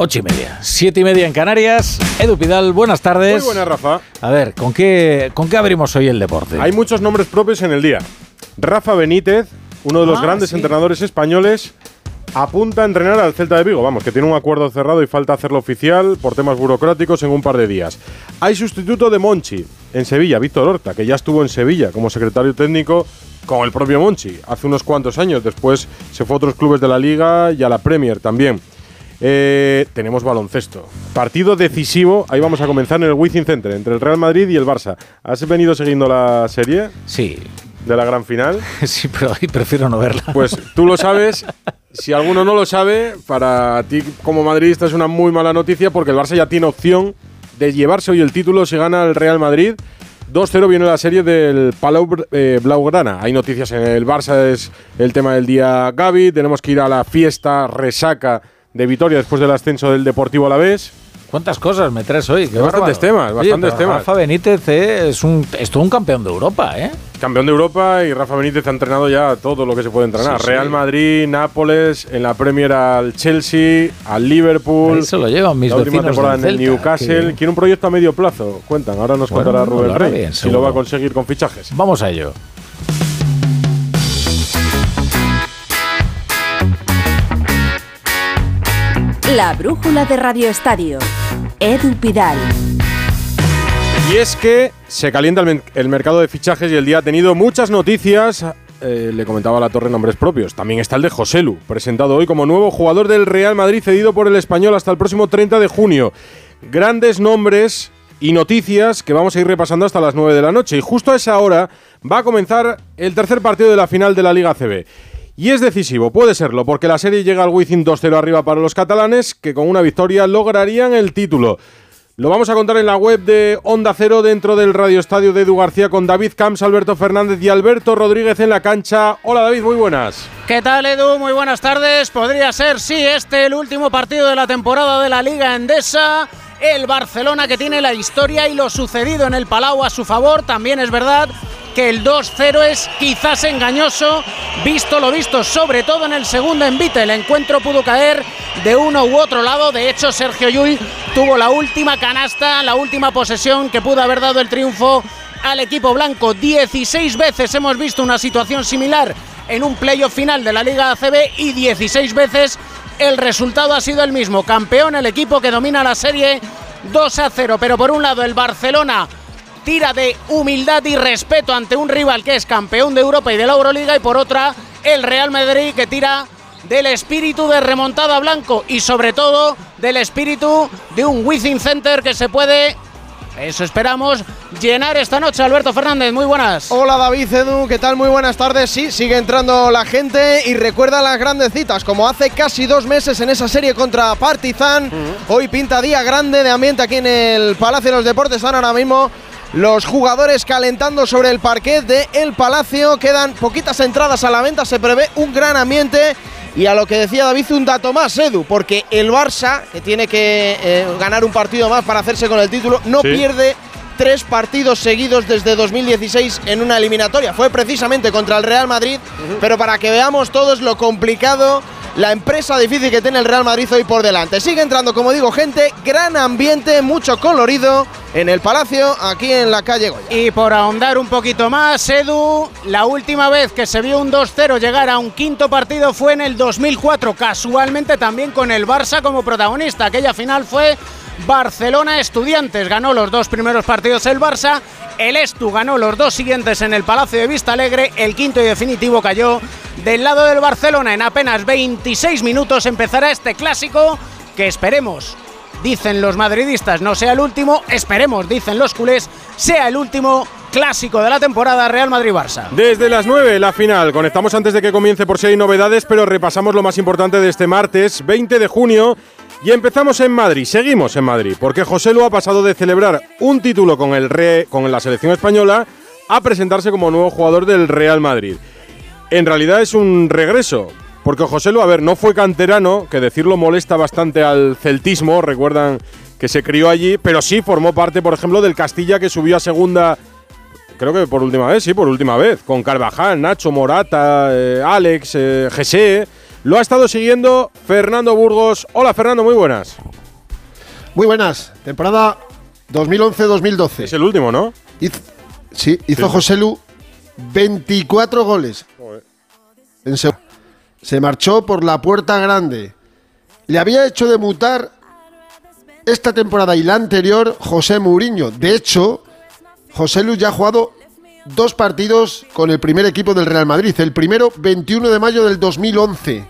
Ocho y media, siete y media en Canarias. Edu Pidal, buenas tardes. Muy buenas, Rafa. A ver, ¿con qué, ¿con qué abrimos hoy el deporte? Hay muchos nombres propios en el día. Rafa Benítez, uno de los Ah, grandes sí. entrenadores españoles, apunta a entrenar al Celta de Vigo. Vamos, que tiene un acuerdo cerrado y falta hacerlo oficial por temas burocráticos en un par de días. Hay sustituto de Monchi en Sevilla, Víctor Horta, que ya estuvo en Sevilla como secretario técnico con el propio Monchi hace unos cuantos años. Después se fue a otros clubes de la Liga y a la Premier también. Eh, tenemos baloncesto. Partido decisivo. Ahí vamos a comenzar en el Wizzing Center entre el Real Madrid y el Barça. ¿Has venido siguiendo la serie Sí, de la gran final? sí, pero hoy prefiero no verla. Pues tú lo sabes. Si alguno no lo sabe, para ti como madridista es una muy mala noticia porque el Barça ya tiene opción de llevarse hoy el título si gana el Real Madrid. 2-0 viene la serie del Palau eh, Blaugrana. Hay noticias en el Barça, es el tema del día Gaby. Tenemos que ir a la fiesta resaca de Vitoria después del ascenso del Deportivo a la vez. ¿Cuántas cosas me traes hoy? Qué Bastantes temas, bastantes temas. Rafa Benítez eh, es, un, es todo un campeón de Europa, ¿eh? Campeón de Europa y Rafa Benítez ha entrenado ya todo lo que se puede entrenar. Sí, sí. Real Madrid, Nápoles, en la Premier al Chelsea, al Liverpool. Se lo llevan mis la última temporada en el Celta, Newcastle. que- Quiere un proyecto a medio plazo. Cuentan, ahora nos Bueno, contará Rubén Rey bien, si lo va a conseguir con fichajes. Vamos a ello. La brújula de Radio Estadio. Edu Pidal. Y es que se calienta el, mercado de fichajes y el día ha tenido muchas noticias. Eh, le comentaba a la torre nombres propios. También está el de Joselu, presentado hoy como nuevo jugador del Real Madrid, cedido por el español hasta el próximo 30 de junio. Grandes nombres y noticias que vamos a ir repasando hasta las 9 de la noche. Y justo a esa hora va a comenzar el tercer partido de la final de la Liga CB. Y es decisivo, puede serlo, porque la serie llega al Wizzing 2-0 arriba para los catalanes, que con una victoria lograrían el título. Lo vamos a contar en la web de Onda Cero dentro del Radio Estadio de Edu García con David Camps, Alberto Fernández y Alberto Rodríguez en la cancha. Hola David, muy buenas. ¿Qué tal Edu? Muy buenas tardes. Podría ser, sí, este el último partido de la temporada de la Liga Endesa. El Barcelona que tiene la historia y lo sucedido en el Palau a su favor. También es verdad que el 2-0 es quizás engañoso, visto lo visto, sobre todo en el segundo envite. El encuentro pudo caer de uno u otro lado. De hecho, Sergio Llull tuvo la última canasta, la última posesión que pudo haber dado el triunfo al equipo blanco. 16 veces hemos visto una situación similar en un playoff final de la Liga ACB y 16 veces el resultado ha sido el mismo. Campeón el equipo que domina la serie 2 a 0. Pero por un lado el Barcelona tira de humildad y respeto ante un rival que es campeón de Europa y de la Euroliga y por otra el Real Madrid que tira del espíritu de remontada blanco y sobre todo del espíritu de un Wizzing Center que se puede, eso esperamos, llenar esta noche. Alberto Fernández, muy buenas. Hola David Edu, ¿qué tal? Muy buenas tardes. Sí, sigue entrando la gente y recuerda las grandes citas, como hace casi dos meses en esa serie contra Partizan. Hoy pinta día grande de ambiente aquí en el Palacio de los Deportes. Están ahora mismo los jugadores calentando sobre el parquet de El Palacio. Quedan poquitas entradas a la venta, se prevé un gran ambiente. Y a lo que decía David, un dato más, Edu, porque el Barça, que tiene que eh, ganar un partido más para hacerse con el título, no Sí. pierde tres partidos seguidos desde 2016 en una eliminatoria. Fue precisamente contra el Real Madrid, pero para que veamos todos lo complicado, la empresa difícil que tiene el Real Madrid hoy por delante. Sigue entrando, como digo, gente, gran ambiente, mucho colorido en el Palacio, aquí en la calle Goya. Y por ahondar un poquito más, Edu, la última vez que se vio un 2-0 llegar a un quinto partido fue en el 2004, casualmente también con el Barça como protagonista. Aquella final fue Barcelona Estudiantes, ganó los dos primeros partidos el Barça, el Estu ganó los dos siguientes en el Palacio de Vista Alegre, el quinto y definitivo cayó del lado del Barcelona. En apenas 26 minutos empezará este clásico que esperemos dicen los madridistas, no sea el último, esperemos, dicen los culés, sea el último clásico de la temporada Real Madrid-Barça. Desde las 9, la final. Conectamos antes de que comience por si hay novedades, pero repasamos lo más importante de este martes, 20 de junio. Y empezamos en Madrid, seguimos en Madrid, porque José Lu ha pasado de celebrar un título con, el Re- con la selección española a presentarse como nuevo jugador del Real Madrid. En realidad es un regreso, porque José Lu, a ver, no fue canterano, que decirlo molesta bastante al celtismo, recuerdan que se crió allí, pero sí formó parte, por ejemplo, del Castilla que subió a segunda creo que por última vez, sí, por última vez, con Carvajal, Nacho, Morata, eh, Alex, eh. Lo ha estado siguiendo Fernando Burgos. Hola Fernando, muy buenas. Muy buenas. Temporada 2011-2012. Es el último, ¿no? Hizo- sí, hizo José Lu 24 goles. En se marchó por la puerta grande. Le había hecho debutar esta temporada y la anterior José Mourinho. De hecho, José Lu ya ha jugado dos partidos con el primer equipo del Real Madrid. El primero, 21 de mayo del 2011.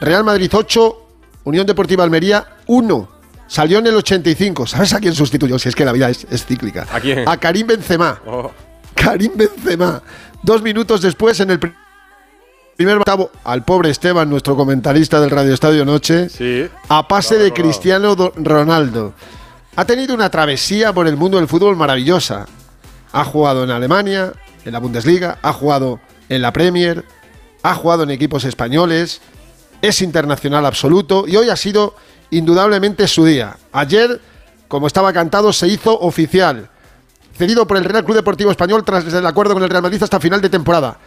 Real Madrid 8, Unión Deportiva Almería 1. Salió en el 85. ¿Sabes a quién sustituyó? Si es que la vida es, es cíclica. ¿A quién? A Karim Benzema. Oh, Karim Benzema. Dos minutos después, en el pri- primer octavo, al pobre Esteban, nuestro comentarista del Radio Estadio Noche, sí. a pase de. Cristiano Do- Ronaldo. Ha tenido una travesía por el mundo del fútbol maravillosa. Ha jugado en Alemania, en la Bundesliga, ha jugado en la Premier, ha jugado en equipos españoles, es internacional absoluto y hoy ha sido indudablemente su día. Ayer, como estaba cantado, se hizo oficial. Cedido por el Real Club Deportivo Español tras el acuerdo con el Real Madrid hasta final de temporada.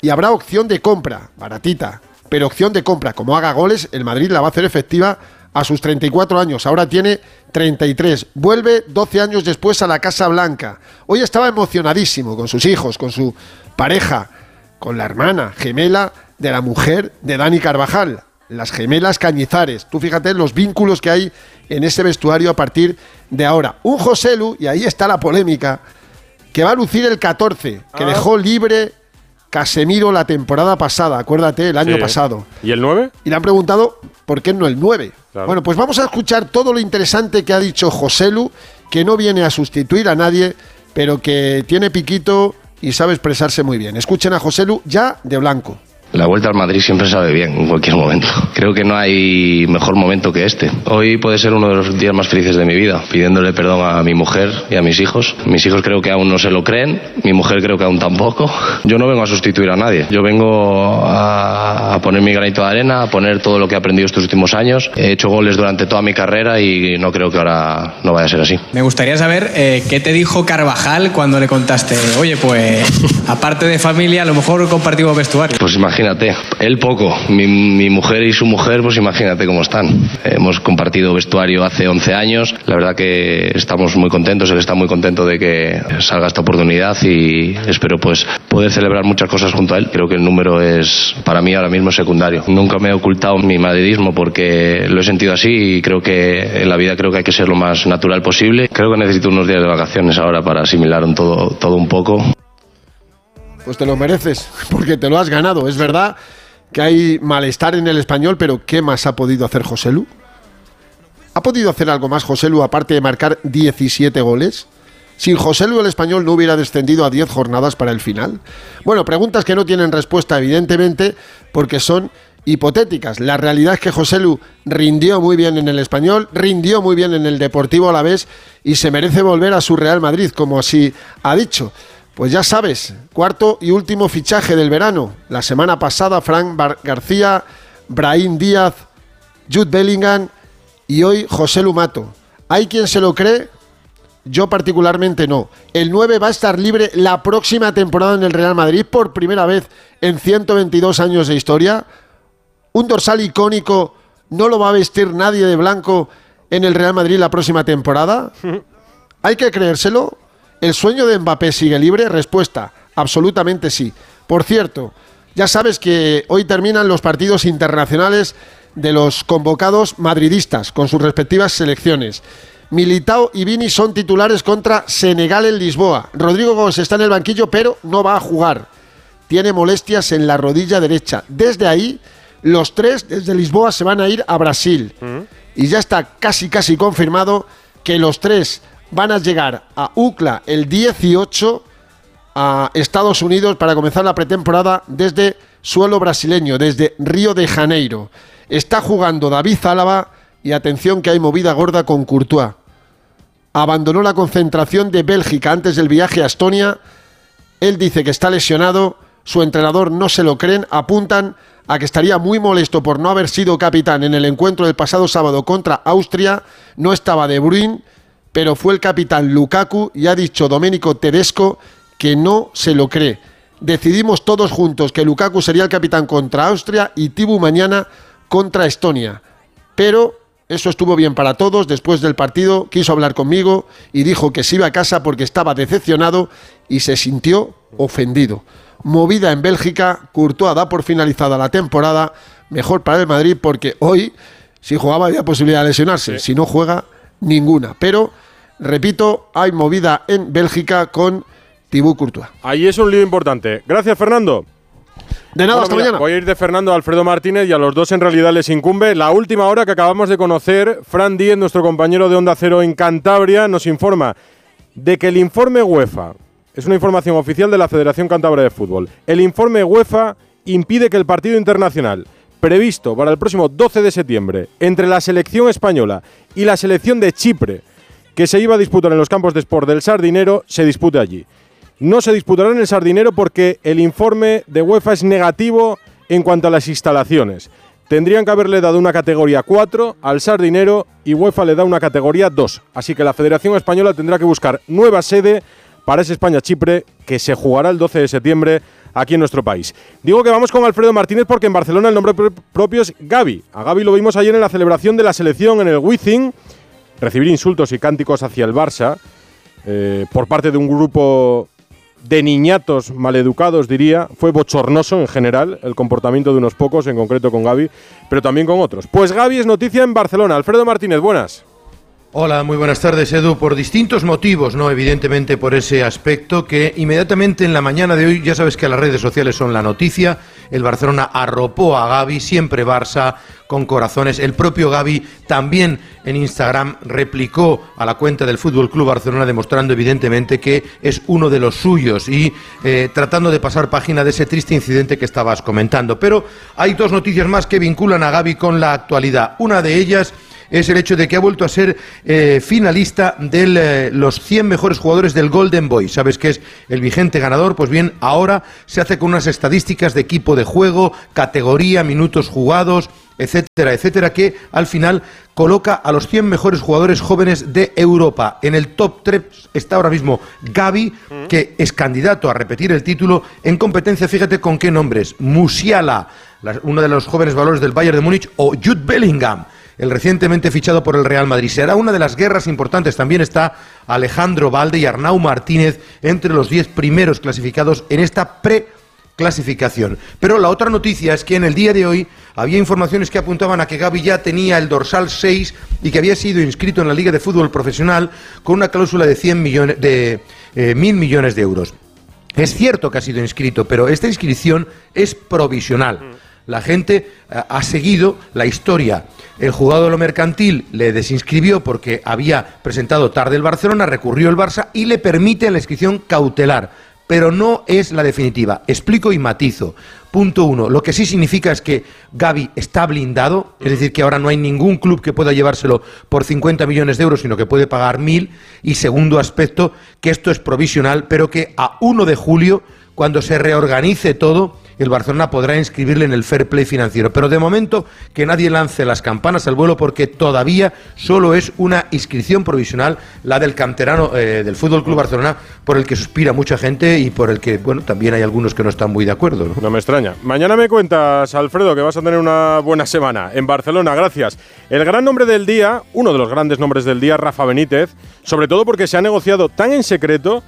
Y habrá opción de compra, baratita, pero opción de compra. Como haga goles, el Madrid la va a hacer efectiva a sus 34 años. Ahora tiene 33. Vuelve 12 años después a la Casa Blanca. Hoy estaba emocionadísimo con sus hijos, con su pareja, con la hermana gemela de la mujer de Dani Carvajal. Las gemelas Cañizares. Tú fíjate los vínculos que hay en ese vestuario a partir de ahora. Un Joselu, y ahí está la polémica, que va a lucir el 14, que Ah. dejó libre Casemiro la temporada pasada, acuérdate, el año Sí. pasado. ¿Y el 9? Y le han preguntado por qué no el 9. Claro. Bueno, pues vamos a escuchar todo lo interesante que ha dicho Joselu, que no viene a sustituir a nadie, pero que tiene piquito y sabe expresarse muy bien. Escuchen a Joselu ya de blanco. La vuelta al Madrid siempre sabe bien en cualquier momento. Creo que no hay mejor momento que este. Hoy puede ser uno de los días más felices de mi vida, pidiéndole perdón a mi mujer y a mis hijos. Mis hijos creo que aún no se lo creen, mi mujer creo que aún tampoco. Yo no vengo a sustituir a nadie. Yo vengo a, poner mi granito de arena, a poner todo lo que he aprendido estos últimos años. He hecho goles durante toda mi carrera y no creo que ahora no vaya a ser así. Me gustaría saber eh, qué te dijo Carvajal cuando le contaste, oye, pues aparte de familia, a lo mejor compartimos vestuario. Pues imagínate, él poco, mi, mi mujer y su mujer, pues imagínate cómo están. Hemos compartido vestuario hace 11 años, la verdad que estamos muy contentos, él está muy contento de que salga esta oportunidad y espero pues poder celebrar muchas cosas junto a él. Creo que el número es para mí ahora mismo secundario. Nunca me he ocultado mi madridismo porque lo he sentido así y creo que en la vida creo que hay que ser lo más natural posible. Creo que necesito unos días de vacaciones ahora para asimilar un todo, todo un poco. Pues te lo mereces, porque te lo has ganado. Es verdad que hay malestar en el español, pero ¿qué más ha podido hacer Joselu? ¿Ha podido hacer algo más Joselu aparte de marcar 17 goles? Sin Joselu el español no hubiera descendido a 10 jornadas para el final. Bueno, preguntas que no tienen respuesta evidentemente porque son hipotéticas. La realidad es que Joselu rindió muy bien en el español, rindió muy bien en el Deportivo a la vez y se merece volver a su Real Madrid, como así ha dicho. Pues ya sabes, cuarto y último fichaje del verano. La semana pasada, Frank Bar- García, Brahim Díaz, Jude Bellingham y hoy José Lumato. ¿Hay quien se lo cree? Yo particularmente no. El 9 va a estar libre la próxima temporada en el Real Madrid por primera vez en 122 años de historia. Un dorsal icónico no lo va a vestir nadie de blanco en el Real Madrid la próxima temporada. ¿Hay que creérselo? ¿El sueño de Mbappé sigue libre? Respuesta, absolutamente sí. Por cierto, ya sabes que hoy terminan los partidos internacionales de los convocados madridistas con sus respectivas selecciones. Militao y Vini son titulares contra Senegal en Lisboa. Rodrigo Gómez está en el banquillo, pero no va a jugar. Tiene molestias en la rodilla derecha. Desde ahí, los tres desde Lisboa se van a ir a Brasil. Y ya está casi, casi confirmado que los tres van a llegar a UCLA el 18 a Estados Unidos para comenzar la pretemporada desde suelo brasileño, desde Río de Janeiro. Está jugando David Álava y atención que hay movida gorda con Courtois. Abandonó la concentración de Bélgica antes del viaje a Estonia. Él dice que está lesionado, su entrenador no se lo creen, apuntan a que estaría muy molesto por no haber sido capitán en el encuentro del pasado sábado contra Austria. No estaba De Bruyne, pero fue el capitán Lukaku y ha dicho Domenico Tedesco que no se lo cree. decidimos todos juntos que Lukaku sería el capitán contra Austria y Tibu mañana contra Estonia. Pero eso estuvo bien para todos. Después del partido quiso hablar conmigo y dijo que se iba a casa porque estaba decepcionado y se sintió ofendido. Movida en Bélgica, Courtois da por finalizada la temporada. Mejor para el Madrid porque hoy, si jugaba, había posibilidad de lesionarse. Si no juega, ninguna. Pero, repito, hay movida en Bélgica con Thibaut Courtois. Ahí es un lío importante. Gracias, Fernando. De nada, Bueno, hasta mira, mañana. Voy a ir de Fernando a Alfredo Martínez y a los dos en realidad les incumbe. La última hora que acabamos de conocer, Fran Díez, nuestro compañero de Onda Cero en Cantabria, nos informa de que el informe UEFA, es una información oficial de la Federación Cantabria de Fútbol, el informe UEFA impide que el partido internacional previsto para el próximo 12 de septiembre entre la selección española y la selección de Chipre, que se iba a disputar en los campos de sport del Sardinero, se dispute allí. No se disputará en el Sardinero porque el informe de UEFA es negativo en cuanto a las instalaciones. Tendrían que haberle dado una categoría 4 al Sardinero y UEFA le da una categoría 2. Así que la Federación Española tendrá que buscar nueva sede para ese España-Chipre que se jugará el 12 de septiembre aquí en nuestro país. Digo que vamos con Alfredo Martínez porque en Barcelona el nombre pr- propio es Gaby. A Gaby lo vimos ayer en la celebración de la selección en el Wizzing, recibir insultos y cánticos hacia el Barça eh, por parte de un grupo de niñatos maleducados, diría. Fue bochornoso en general el comportamiento de unos pocos, en concreto con Gaby, pero también con otros. Pues Gaby es noticia en Barcelona. Alfredo Martínez, buenas. Hola, muy buenas tardes, Edu. Por distintos motivos, no evidentemente por ese aspecto que inmediatamente en la mañana de hoy, ya sabes que las redes sociales son la noticia, el Barcelona arropó a Gaby, siempre Barça, con corazones. El propio Gaby también en Instagram replicó a la cuenta del Fútbol Club Barcelona, demostrando evidentemente que es uno de los suyos y eh, tratando de pasar página de ese triste incidente que estabas comentando. Pero hay dos noticias más que vinculan a Gaby con la actualidad. Una de ellas es el hecho de que ha vuelto a ser eh, finalista de los 100 mejores jugadores del Golden Boy. ¿Sabes qué es el vigente ganador? Pues bien, ahora se hace con unas estadísticas de equipo de juego, categoría, minutos jugados, etcétera, etcétera, que al final coloca a los 100 mejores jugadores jóvenes de Europa. En el top 3 está ahora mismo Gaby, que es candidato a repetir el título en competencia, fíjate con qué nombres, Musiala, la- uno de los jóvenes valores del Bayern de Múnich, o Jude Bellingham el recientemente fichado por el Real Madrid. Será una de las guerras importantes. También está Alejandro Valde y Arnau Martínez entre los 10 primeros clasificados en esta pre-clasificación. Pero la otra noticia es que en el día de hoy había informaciones que apuntaban a que Gaby ya tenía el dorsal 6 y que había sido inscrito en la Liga de Fútbol Profesional con una cláusula de 100 millones de eh, mil millones de euros. Es cierto que ha sido inscrito, pero esta inscripción es provisional. La gente eh, ha seguido la historia. El juzgado de lo mercantil le desinscribió porque había presentado tarde el Barcelona, recurrió el Barça y le permite la inscripción cautelar. Pero no es la definitiva. Explico y matizo. Punto uno. Lo que sí significa es que Gaby está blindado, es decir, que ahora no hay ningún club que pueda llevárselo por 50 millones de euros, sino que puede pagar mil. Y segundo aspecto, que esto es provisional, pero que a 1 de julio, cuando se reorganice todo, el Barcelona podrá inscribirle en el fair play financiero. Pero de momento que nadie lance las campanas al vuelo porque todavía solo es una inscripción provisional, la del canterano eh, del Fútbol Club Barcelona, por el que suspira mucha gente y por el que, bueno, también hay algunos que no están muy de acuerdo. ¿no? No me extraña. Mañana me cuentas, Alfredo, que vas a tener una buena semana en Barcelona. Gracias. El gran nombre del día, uno de los grandes nombres del día, Rafa Benítez, sobre todo porque se ha negociado tan en secreto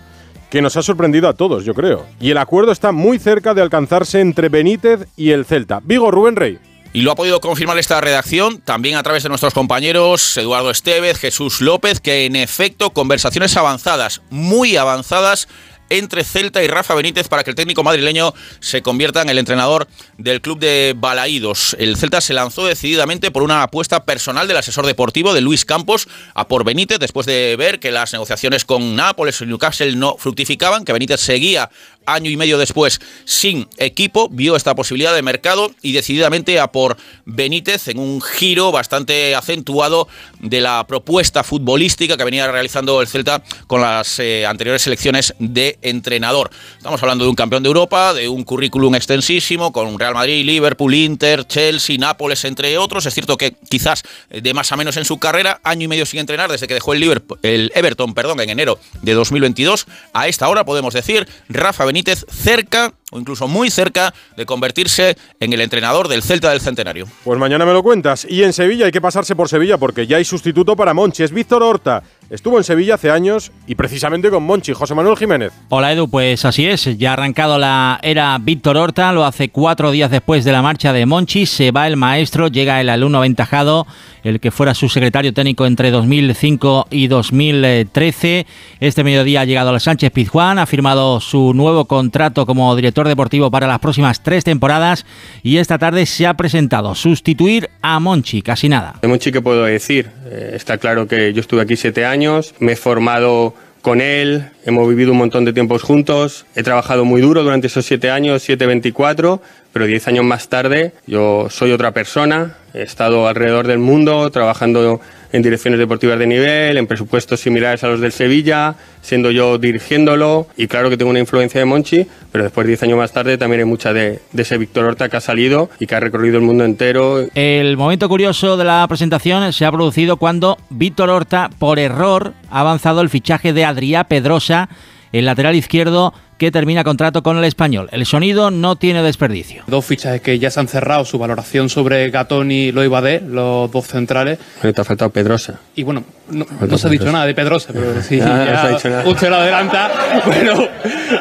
que nos ha sorprendido a todos, yo creo. Y el acuerdo está muy cerca de alcanzarse entre Benítez y el Celta. Vigo, Rubén Rey. Y lo ha podido confirmar esta redacción, también a través de nuestros compañeros Eduardo Estevez, Jesús López, que en efecto conversaciones avanzadas, muy avanzadas, entre Celta y Rafa Benítez para que el técnico madrileño se convierta en el entrenador del club de Balaídos. El Celta se lanzó decididamente por una apuesta personal del asesor deportivo de Luis Campos a por Benítez después de ver que las negociaciones con Nápoles y Newcastle no fructificaban, que Benítez seguía año y medio después sin equipo, vio esta posibilidad de mercado y decididamente a por Benítez en un giro bastante acentuado de la propuesta futbolística que venía realizando el Celta con las eh, anteriores elecciones de entrenador. Estamos hablando de un campeón de Europa, de un currículum extensísimo con Real Madrid, Liverpool, Inter, Chelsea, Nápoles, entre otros. Es cierto que quizás de más a menos en su carrera, año y medio sin entrenar desde que dejó el, Liverpool, el Everton perdón, en enero de 2022. A esta hora podemos decir Rafa Benítez cerca o incluso muy cerca de convertirse en el entrenador del Celta del Centenario. Pues mañana me lo cuentas. Y en Sevilla hay que pasarse por Sevilla porque ya hay sustituto para Monchi. Es Víctor Horta. Estuvo en Sevilla hace años y precisamente con Monchi, José Manuel Jiménez. Hola Edu, pues así es, ya ha arrancado la era Víctor Horta, lo hace cuatro días después de la marcha de Monchi, se va el maestro, llega el alumno aventajado, el que fuera su secretario técnico entre 2005 y 2013. Este mediodía ha llegado al Sánchez Pizjuán, ha firmado su nuevo contrato como director deportivo para las próximas tres temporadas y esta tarde se ha presentado sustituir a Monchi, casi nada. De Monchi, ¿qué puedo decir? Eh, está claro que yo estuve aquí siete años, me he formado con él, hemos vivido un montón de tiempos juntos, he trabajado muy duro durante esos siete años, siete, veinticuatro, pero diez años más tarde yo soy otra persona, he estado alrededor del mundo trabajando en direcciones deportivas de nivel, en presupuestos similares a los del Sevilla, siendo yo dirigiéndolo y claro que tengo una influencia de Monchi, pero después diez años más tarde también hay mucha de, de ese Víctor Horta que ha salido y que ha recorrido el mundo entero. El momento curioso de la presentación se ha producido cuando Víctor Horta, por error, ha avanzado el fichaje de Adrià Pedrosa, el lateral izquierdo que termina contrato con el español. El sonido no tiene desperdicio. Dos fichajes que ya se han cerrado, su valoración sobre Gatón y Loibadé, los dos centrales. Pero te ha faltado Pedrosa. Y bueno, no, no se ha dicho nada de Pedrosa, pero sí, Ya, no se ha dicho nada. usted lo adelanta. Bueno,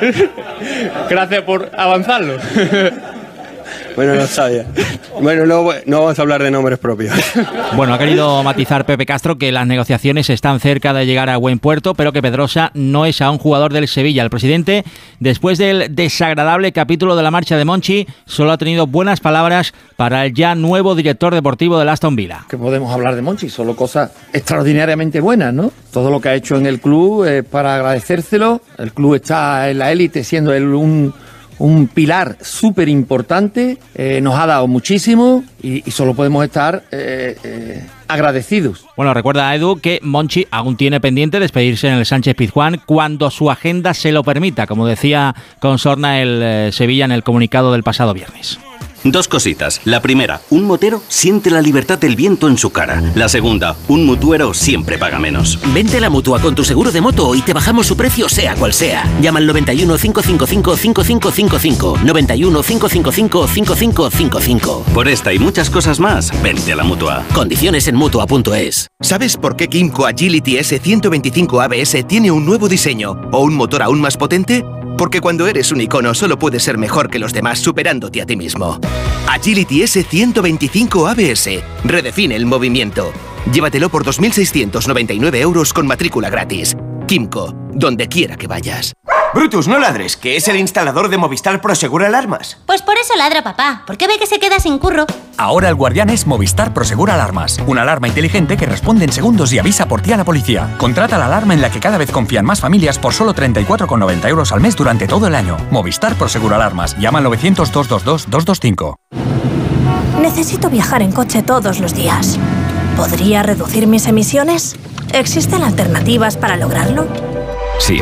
gracias por avanzarlo. Bueno, no sabía. Bueno, no, no vamos a hablar de nombres propios. Bueno, ha querido matizar Pepe Castro que las negociaciones están cerca de llegar a buen puerto, pero que Pedrosa no es aún jugador del Sevilla. El presidente, después del desagradable capítulo de la marcha de Monchi, solo ha tenido buenas palabras para el ya nuevo director deportivo del Aston Villa. que podemos hablar de Monchi, solo cosas extraordinariamente buenas, ¿no? Todo lo que ha hecho en el club es para agradecérselo. El club está en la élite siendo él un, un pilar súper importante, eh, nos ha dado muchísimo y, solo podemos estar eh, eh, agradecidos. Bueno, recuerda Edu que Monchi aún tiene pendiente despedirse en el Sánchez Pizjuán cuando su agenda se lo permita, como decía con sorna el Sevilla en el comunicado del pasado viernes. Dos cositas. La primera, un motero siente la libertad del viento en su cara. La segunda, un mutuero siempre paga menos. Vente a la mutua con tu seguro de moto y te bajamos su precio, sea cual sea. Llama al 91 555 5555. 91 555 5555. Por esta y muchas cosas más, vente a la mutua. Condiciones en mutua.es. ¿Sabes por qué Kimco Agility S125 ABS tiene un nuevo diseño o un motor aún más potente? Porque cuando eres un icono solo puedes ser mejor que los demás superándote a ti mismo. Agility S125 ABS redefine el movimiento. Llévatelo por 2.699 euros con matrícula gratis. Kimco, donde quiera que vayas. Brutus, no ladres, que es el instalador de Movistar Prosegur Alarmas. Pues por eso ladra papá, porque ve que se queda sin curro. Ahora el guardián es Movistar Prosegur Alarmas, una alarma inteligente que responde en segundos y avisa por ti a la policía. Contrata la alarma en la que cada vez confían más familias por solo 34,90 euros al mes durante todo el año. Movistar Prosegur Alarmas. Llama al 900-222-225. Necesito viajar en coche todos los días. ¿Podría reducir mis emisiones? ¿Existen alternativas para lograrlo? Sí,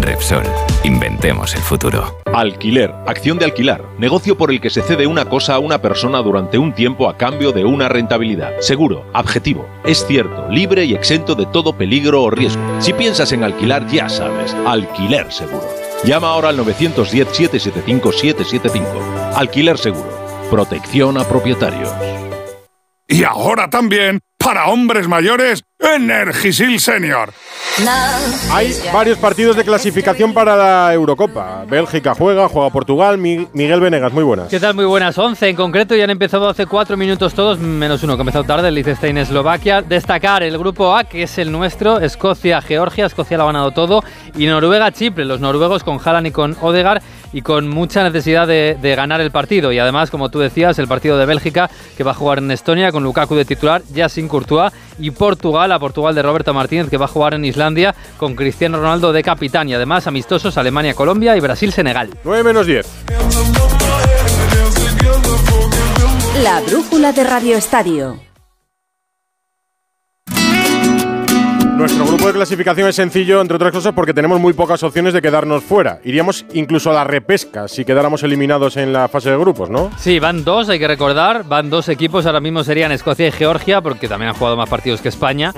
Repsol, inventemos el futuro. Alquiler, acción de alquilar, negocio por el que se cede una cosa a una persona durante un tiempo a cambio de una rentabilidad. Seguro, objetivo, es cierto, libre y exento de todo peligro o riesgo. Si piensas en alquilar, ya sabes, alquiler seguro. Llama ahora al 910-775-775. Alquiler seguro, protección a propietarios. Y ahora también, para hombres mayores, Energisil Senior. Hay varios partidos de clasificación para la Eurocopa. Bélgica juega, juega Portugal. Mi- Miguel Venegas, muy buenas. ¿Qué tal? Muy buenas. 11 en concreto y han empezado hace 4 minutos todos, menos uno que ha empezado tarde, el Liechtenstein Eslovaquia. Destacar el grupo A, que es el nuestro, Escocia, Georgia. Escocia lo ha ganado todo. Y Noruega, Chipre. Los noruegos con Haaland y con Odegaard y con mucha necesidad de, de ganar el partido. Y además, como tú decías, el partido de Bélgica, que va a jugar en Estonia con Lukaku de titular, ya sin Courtois. Y Portugal, a Portugal de Roberto Martínez, que va a jugar en Islandia con Cristiano Ronaldo de capitán. Y además, amistosos Alemania, Colombia y Brasil-Senegal. 9 menos 10. La brújula de Radio Estadio. Nuestro grupo de clasificación es sencillo, entre otras cosas, porque tenemos muy pocas opciones de quedarnos fuera. Iríamos incluso a la repesca si quedáramos eliminados en la fase de grupos, ¿no? Sí, van dos, hay que recordar. Van dos equipos, ahora mismo serían Escocia y Georgia, porque también han jugado más partidos que España.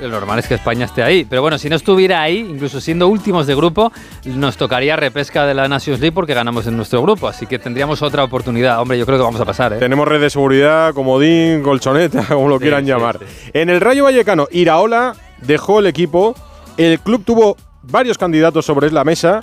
Lo normal es que España esté ahí. Pero bueno, si no estuviera ahí, incluso siendo últimos de grupo, nos tocaría repesca de la Nations League porque ganamos en nuestro grupo. Así que tendríamos otra oportunidad. Hombre, yo creo que vamos a pasar, ¿eh? Tenemos red de seguridad, comodín, colchoneta, como lo quieran llamar. En el Rayo Vallecano, Iraola dejó el equipo. El club tuvo varios candidatos sobre la mesa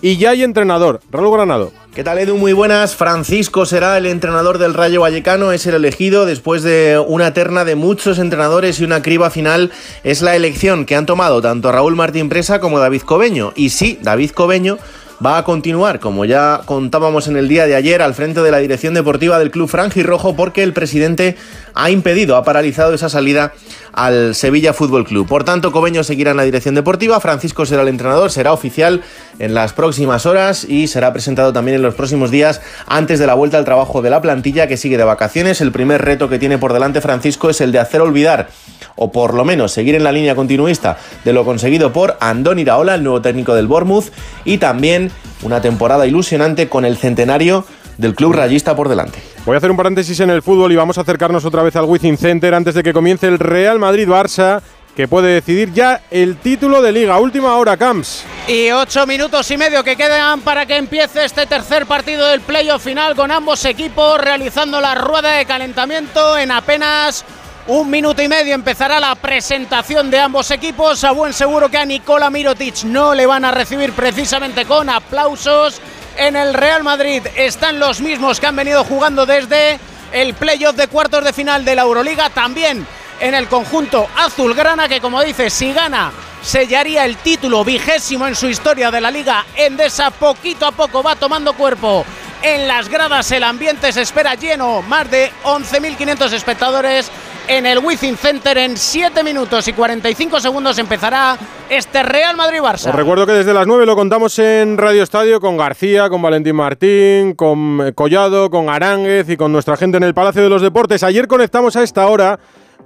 y ya hay entrenador, Raúl Granado. ¿Qué tal Edu? Muy buenas. Francisco será el entrenador del Rayo Vallecano, es el elegido después de una terna de muchos entrenadores y una criba final. Es la elección que han tomado tanto Raúl Martín Presa como David Cobeño. Y sí, David Cobeño va a continuar, como ya contábamos en el día de ayer, al frente de la dirección deportiva del club Rojo porque el presidente ha impedido, ha paralizado esa salida al Sevilla Fútbol Club. Por tanto, Cobeño seguirá en la dirección deportiva, Francisco será el entrenador, será oficial en las próximas horas y será presentado también en los próximos días antes de la vuelta al trabajo de la plantilla que sigue de vacaciones. El primer reto que tiene por delante Francisco es el de hacer olvidar o por lo menos seguir en la línea continuista de lo conseguido por Andón Iraola, el nuevo técnico del Bournemouth, y también una temporada ilusionante con el centenario del club rayista por delante. Voy a hacer un paréntesis en el fútbol y vamos a acercarnos otra vez al Wizzing Center antes de que comience el Real Madrid-Barça que puede decidir ya el título de liga. Última hora, Camps. Y ocho minutos y medio que quedan para que empiece este tercer partido del playoff final con ambos equipos realizando la rueda de calentamiento en apenas un minuto y medio empezará la presentación de ambos equipos. A buen seguro que a Nicola Mirotic no le van a recibir precisamente con aplausos. En el Real Madrid están los mismos que han venido jugando desde el playoff de cuartos de final de la Euroliga. También en el conjunto azulgrana que como dice, si gana sellaría el título vigésimo en su historia de la Liga Endesa. Poquito a poco va tomando cuerpo en las gradas. El ambiente se espera lleno. Más de 11.500 espectadores en el Wizzing Center. En 7 minutos y 45 segundos empezará este Real Madrid-Barça. Os recuerdo que desde las 9 lo contamos en Radio Estadio con García, con Valentín Martín, con eh, Collado, con Aránguez y con nuestra gente en el Palacio de los Deportes. Ayer conectamos a esta hora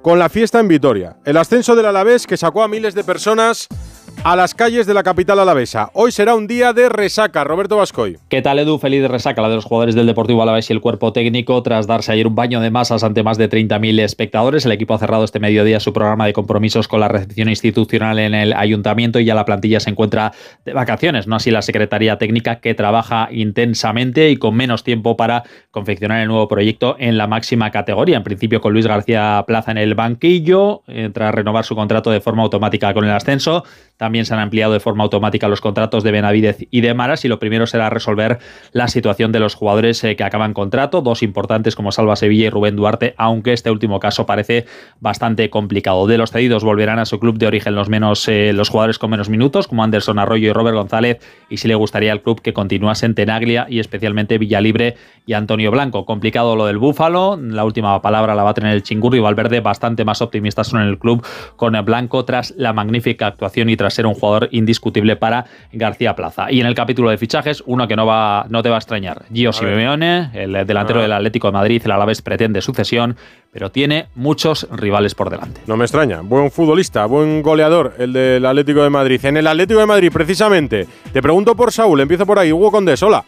con la fiesta en Vitoria. El ascenso del Alavés que sacó a miles de personas a las calles de la capital alavesa. Hoy será un día de resaca. Roberto Vascoy. ¿Qué tal, Edu? Feliz resaca la de los jugadores del Deportivo Alavés y el cuerpo técnico. Tras darse ayer un baño de masas ante más de 30.000 espectadores, el equipo ha cerrado este mediodía su programa de compromisos con la recepción institucional en el ayuntamiento y ya la plantilla se encuentra de vacaciones. No así la Secretaría Técnica que trabaja intensamente y con menos tiempo para confeccionar el nuevo proyecto en la máxima categoría. En principio con Luis García Plaza en el banquillo, eh, tras renovar su contrato de forma automática con el ascenso. También se han ampliado de forma automática los contratos de Benavidez y de Maras y lo primero será resolver la situación de los jugadores eh, que acaban contrato, dos importantes como Salva Sevilla y Rubén Duarte, aunque este último caso parece bastante complicado. De los cedidos volverán a su club de origen los menos eh, los jugadores con menos minutos, como Anderson Arroyo y Robert González, y si le gustaría al club que continuasen Tenaglia y especialmente Villalibre y Antonio Blanco. Complicado lo del Búfalo, la última palabra la va a tener el Chingurri y Valverde, bastante más optimistas son en el club con Blanco tras la magnífica actuación y tras ser un jugador indiscutible para García Plaza. Y en el capítulo de fichajes, uno que no, va, no te va a extrañar, Gio Simeone, el delantero del Atlético de Madrid, el Alavés pretende sucesión, pero tiene muchos rivales por delante. No me extraña, buen futbolista, buen goleador, el del Atlético de Madrid. En el Atlético de Madrid, precisamente, te pregunto por Saúl, empiezo por ahí, Hugo Condés, hola.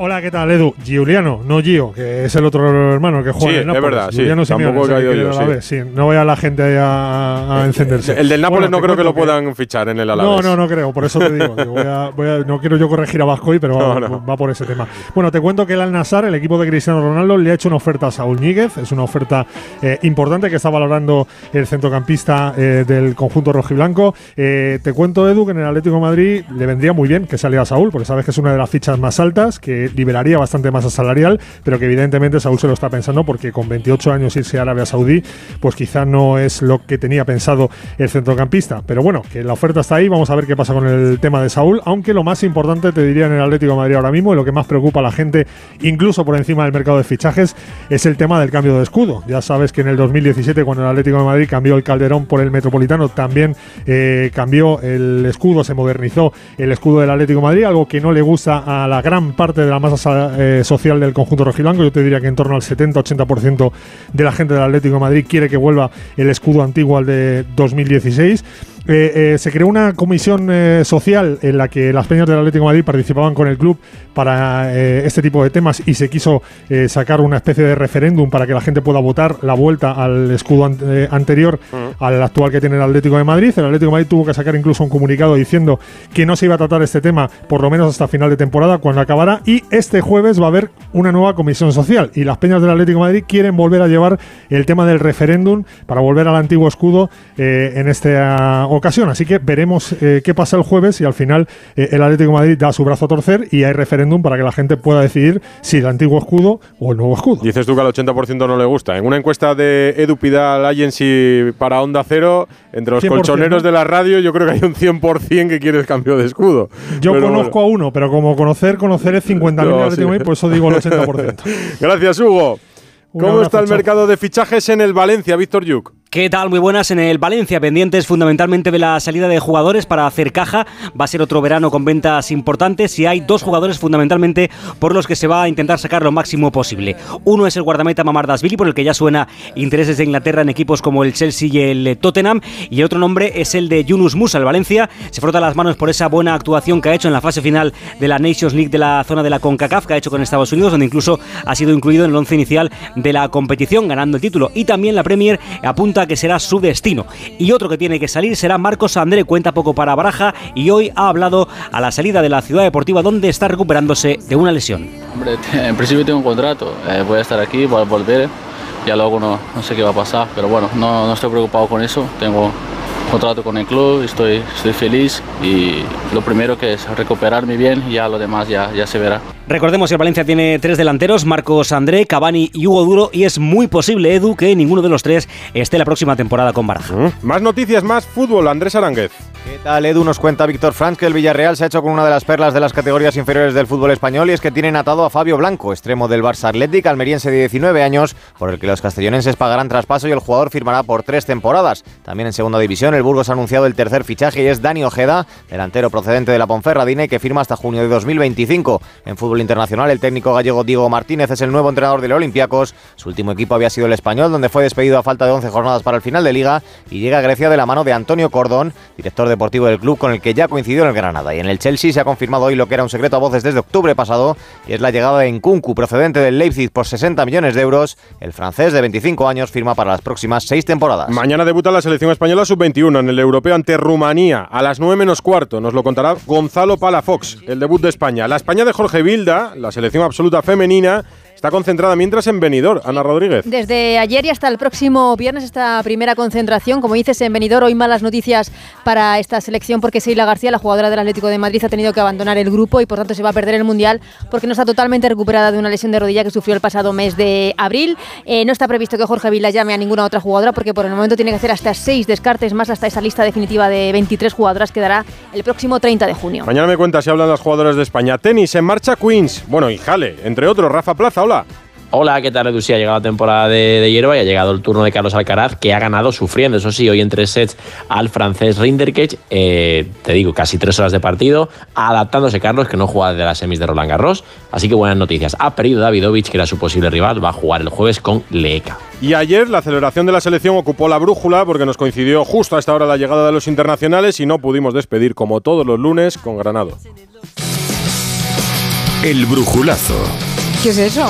Hola, ¿qué tal, Edu? Giuliano, no Gio, que es el otro hermano que juega sí, en Nápoles. es verdad, Giuliano sí. Tampoco he caído yo, sí. sí. No vaya la gente a, a encenderse. El del Nápoles Bueno, no creo que lo puedan fichar en el No, Alavés. no, no creo, por eso te digo. voy a- voy a- no quiero yo corregir a Vascoy, pero va, No, no. va por ese tema. Bueno, te cuento que el Al-Nassr, el equipo de Cristiano Ronaldo, le ha hecho una oferta a Saúl Ñíguez. Es una oferta eh, importante que está valorando el centrocampista eh, del conjunto rojiblanco. Eh, te cuento, Edu, que en el Atlético de Madrid le vendría muy bien que saliera Saúl, porque sabes que es una de las fichas más altas, que liberaría bastante masa salarial, pero que evidentemente Saúl se lo está pensando porque con 28 años irse a Arabia Saudí, pues quizá no es lo que tenía pensado el centrocampista. Pero bueno, que la oferta está ahí, vamos a ver qué pasa con el tema de Saúl, aunque lo más importante te diría en el Atlético de Madrid ahora mismo y lo que más preocupa a la gente, incluso por encima del mercado de fichajes, es el tema del cambio de escudo. Ya sabes que en el 2017, cuando el Atlético de Madrid cambió el Calderón por el Metropolitano, también eh, cambió el escudo, se modernizó el escudo del Atlético de Madrid, algo que no le gusta a la gran parte de la masa sa- eh, social del conjunto rojiblanco. Yo te diría que en torno al 70-80% de la gente del Atlético de Madrid quiere que vuelva el escudo antiguo al de 2016. Eh, eh, se creó una comisión eh, social en la que las peñas del Atlético de Madrid participaban con el club para este tipo de temas y se quiso sacar una especie de referéndum para que la gente pueda votar la vuelta al escudo an- anterior al actual que tiene el Atlético de Madrid. El Atlético de Madrid tuvo que sacar incluso un comunicado diciendo que no se iba a tratar este tema por lo menos hasta final de temporada cuando acabara y este jueves va a haber una nueva comisión social y las peñas del Atlético de Madrid quieren volver a llevar el tema del referéndum para volver al antiguo escudo en esta ocasión. Así que veremos eh, qué pasa el jueves y al final eh, el Atlético de Madrid da su brazo a torcer y hay referéndum para que la gente pueda decidir si el antiguo escudo o el nuevo escudo. Dices tú que al 80% no le gusta. En una encuesta de Edu Pidal Agency para Onda Cero, entre los 100%, colchoneros de la radio, yo creo que hay un 100% que quiere el cambio de escudo. Yo Pero conozco a uno, pero como conocer, conocer es 50.000 No, Atlético sí. de Madrid, por eso digo el 80%. Gracias, Hugo. ¿Cómo está el mercado de fichajes en el Valencia, Víctor Yuk? ¿Qué tal? Muy buenas en el Valencia, pendientes fundamentalmente de la salida de jugadores para hacer caja. Va a ser otro verano con ventas importantes y hay dos jugadores fundamentalmente por los que se va a intentar sacar lo máximo posible. Uno es el guardameta Mamardasvili, por el que ya suena intereses de Inglaterra en equipos como el Chelsea y el Tottenham. Y el otro nombre es el de Yunus Musa, el Valencia. Se frota las manos por esa buena actuación que ha hecho en la fase final de la Nations League de la zona de la CONCACAF, que ha hecho con Estados Unidos, donde incluso ha sido incluido en el once inicial de la competición, ganando el título. Y también la Premier apunta que será su destino. Y otro que tiene que salir será Marcos André, cuenta poco para Baraja y hoy ha hablado a la salida de la ciudad deportiva donde está recuperándose de una lesión. Hombre, en principio tengo un contrato, eh, voy a estar aquí, voy a volver, ya luego no, no sé qué va a pasar, pero bueno, no, no estoy preocupado con eso, tengo contrato con el club, estoy, estoy feliz y lo primero que es recuperarme bien y ya lo demás ya, ya se verá. Recordemos que el Valencia tiene tres delanteros, Marcos André, Cavani y Hugo Duro, y es muy posible, Edu, que ninguno de los tres esté la próxima temporada con Baraja. Más noticias, más fútbol. Andrés Aránguez. ¿Qué tal, Edu? Nos cuenta Víctor Franz que el Villarreal se ha hecho con una de las perlas de las categorías inferiores del fútbol español y es que tienen atado a Fabio Blanco, extremo del Barça Athletic, almeriense de 19 años, por el que los castellonenses pagarán traspaso y el jugador firmará por tres temporadas. También en segunda división, el Burgos ha anunciado el tercer fichaje y es Dani Ojeda, delantero procedente de la Ponferradina y que firma hasta junio de 2025. En fútbol internacional, el técnico gallego Diego Martínez es el nuevo entrenador del Olympiacos. Su último equipo había sido el español, donde fue despedido a falta de 11 jornadas para el final de liga y llega a Grecia de la mano de Antonio Cordón, director deportivo del club con el que ya coincidió en el Granada. Y en el Chelsea se ha confirmado hoy lo que era un secreto a voces desde octubre pasado, y es la llegada de Nkunku, procedente del Leipzig por 60 millones de euros. El francés de 25 años firma para las próximas seis temporadas. Mañana debuta la selección española sub-21 en el europeo ante Rumanía a las 9 menos cuarto. Nos lo contará Gonzalo Palafox, el debut de España. La España de Jorge La selección absoluta femenina, está concentrada mientras en Benidorm. Ana Rodríguez. Desde ayer y hasta el próximo viernes esta primera concentración, como dices, en Benidorm, hoy malas noticias para esta selección porque Seila García, la jugadora del Atlético de Madrid, ha tenido que abandonar el grupo y por tanto se va a perder el Mundial porque no está totalmente recuperada de una lesión de rodilla que sufrió el pasado mes de abril. Eh, no está previsto que Jorge Vila llame a ninguna otra jugadora porque por el momento tiene que hacer hasta seis descartes más hasta esa lista definitiva de 23 jugadoras que dará el próximo 30 de junio. Mañana me cuenta si hablan las jugadoras de España. Tenis, en marcha Queens. Bueno, y Jale, entre otros, Rafa Plaza, hola. Hola, ¿qué tal Edu? Sí, ha llegado la temporada de, de hierba y ha llegado el turno de Carlos Alcaraz, que ha ganado sufriendo, eso sí, hoy en tres sets al francés Rinderkech. Eh, te digo, casi tres horas de partido, adaptándose Carlos, que no juega de las semis de Roland Garros. Así que buenas noticias. Ha perdido Davidovich, que era su posible rival, va a jugar el jueves con Leeka. Y ayer la celebración de la selección ocupó la brújula porque nos coincidió justo a esta hora la llegada de los internacionales y no pudimos despedir como todos los lunes con Granado. El brujulazo ¿Qué es eso?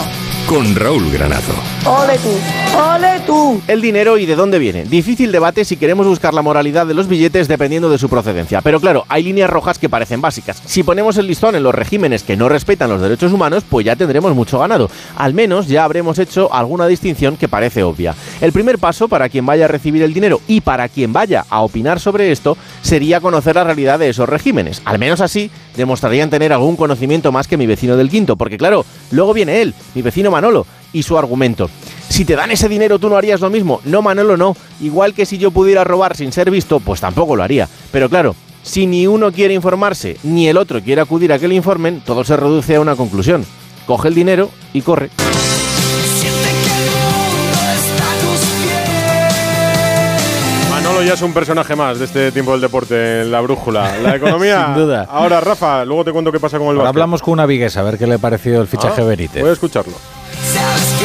Con Raúl Granado. ¡Ole tú! ¡Ole tú! El dinero y de dónde viene. Difícil debate si queremos buscar la moralidad de los billetes dependiendo de su procedencia. Pero claro, hay líneas rojas que parecen básicas. Si ponemos el listón en los regímenes que no respetan los derechos humanos, pues ya tendremos mucho ganado. Al menos ya habremos hecho alguna distinción que parece obvia. El primer paso para quien vaya a recibir el dinero y para quien vaya a opinar sobre esto sería conocer la realidad de esos regímenes. Al menos así demostrarían tener algún conocimiento más que mi vecino del quinto. Porque claro, luego viene él, mi vecino Manolo, y su argumento. Si te dan ese dinero, ¿tú no harías lo mismo? No, Manolo, no. Igual que si yo pudiera robar sin ser visto, pues tampoco lo haría. Pero claro, si ni uno quiere informarse, ni el otro quiere acudir a que le informen, todo se reduce a una conclusión. Coge el dinero y corre. Manolo ya es un personaje más de este tiempo del deporte en la brújula. La economía. Sin duda. Ahora, Rafa, luego te cuento qué pasa con el Ahora hablamos con una viguesa a ver qué le ha parecido el fichaje Ah, Benítez. Voy a escucharlo. Tell